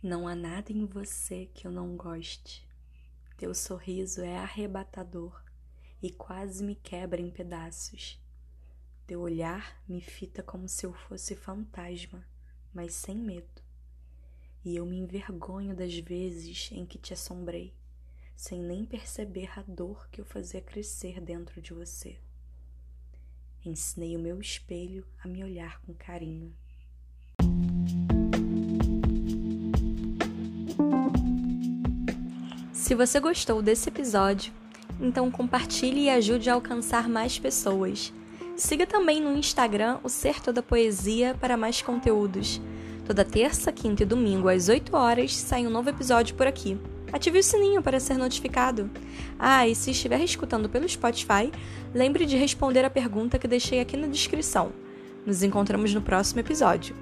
Não há nada em você que eu não goste. Teu sorriso é arrebatador e quase me quebra em pedaços. Teu olhar me fita como se eu fosse fantasma, mas sem medo. E eu me envergonho das vezes em que te assombrei, sem nem perceber a dor que eu fazia crescer dentro de você. Ensinei o meu espelho a me olhar com carinho. Se você gostou desse episódio, então compartilhe e ajude a alcançar mais pessoas. Siga também no Instagram o Ser Toda Poesia para mais conteúdos. Toda terça, quinta e domingo às 8 horas sai um novo episódio por aqui. Ative o sininho para ser notificado. Ah, e se estiver escutando pelo Spotify, lembre de responder a pergunta que deixei aqui na descrição. Nos encontramos no próximo episódio.